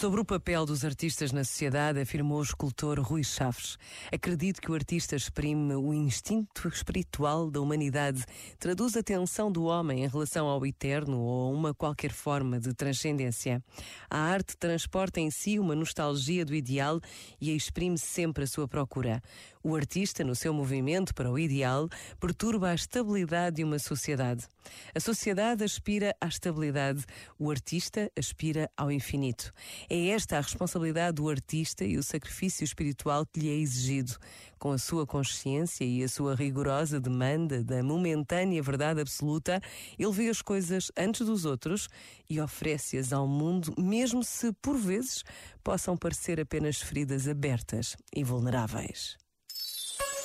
Sobre o papel dos artistas na sociedade, afirmou o escultor Rui Chaves. Acredito que o artista exprime o instinto espiritual da humanidade, traduz a tensão do homem em relação ao eterno ou a uma qualquer forma de transcendência. A arte transporta em si uma nostalgia do ideal e exprime sempre a sua procura. O artista, no seu movimento para o ideal, perturba a estabilidade de uma sociedade. A sociedade aspira à estabilidade, o artista aspira ao infinito. É esta a responsabilidade do artista e o sacrifício espiritual que lhe é exigido. Com a sua consciência e a sua rigorosa demanda da momentânea verdade absoluta, ele vê as coisas antes dos outros e oferece-as ao mundo, mesmo se, por vezes, possam parecer apenas feridas abertas e vulneráveis.